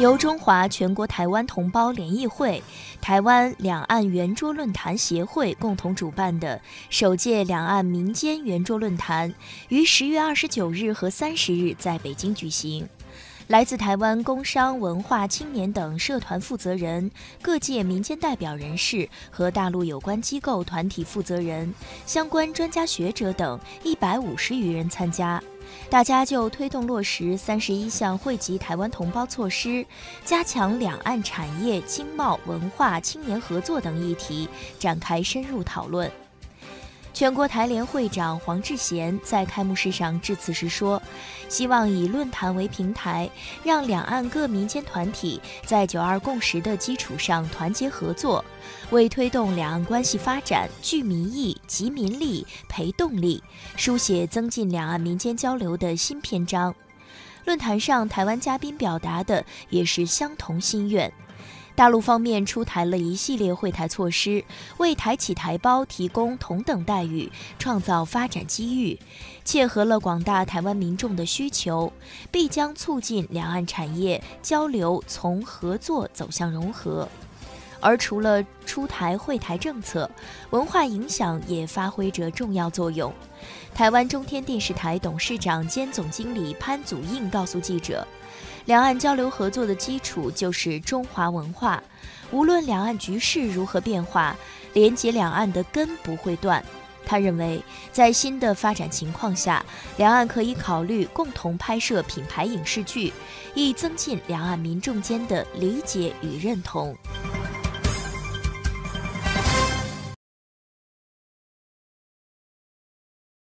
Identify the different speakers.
Speaker 1: 由中华全国台湾同胞联谊会、台湾两岸圆桌论坛协会共同主办的首届两岸民间圆桌论坛，于十月二十九日和三十日在北京举行。来自台湾工商、文化、青年等社团负责人、各界民间代表人士和大陆有关机构团体负责人、相关专家学者等一百五十余人参加。大家就推动落实三十一项惠及台湾同胞措施，加强两岸产业、经贸、文化、青年合作等议题展开深入讨论。全国台联会长黄志贤在开幕式上致辞时说：“希望以论坛为平台，让两岸各民间团体在‘九二共识’的基础上团结合作，为推动两岸关系发展聚民意、集民力、培动力，书写增进两岸民间交流的新篇章。”论坛上，台湾嘉宾表达的也是相同心愿。大陆方面出台了一系列惠台措施，为台企台胞提供同等待遇，创造发展机遇，切合了广大台湾民众的需求，必将促进两岸产业交流从合作走向融合。而除了出台会台政策，文化影响也发挥着重要作用。台湾中天电视台董事长兼总经理潘祖印告诉记者。两岸交流合作的基础就是中华文化，无论两岸局势如何变化，连接两岸的根不会断。他认为，在新的发展情况下，两岸可以考虑共同拍摄品牌影视剧，以增进两岸民众间的理解与认同。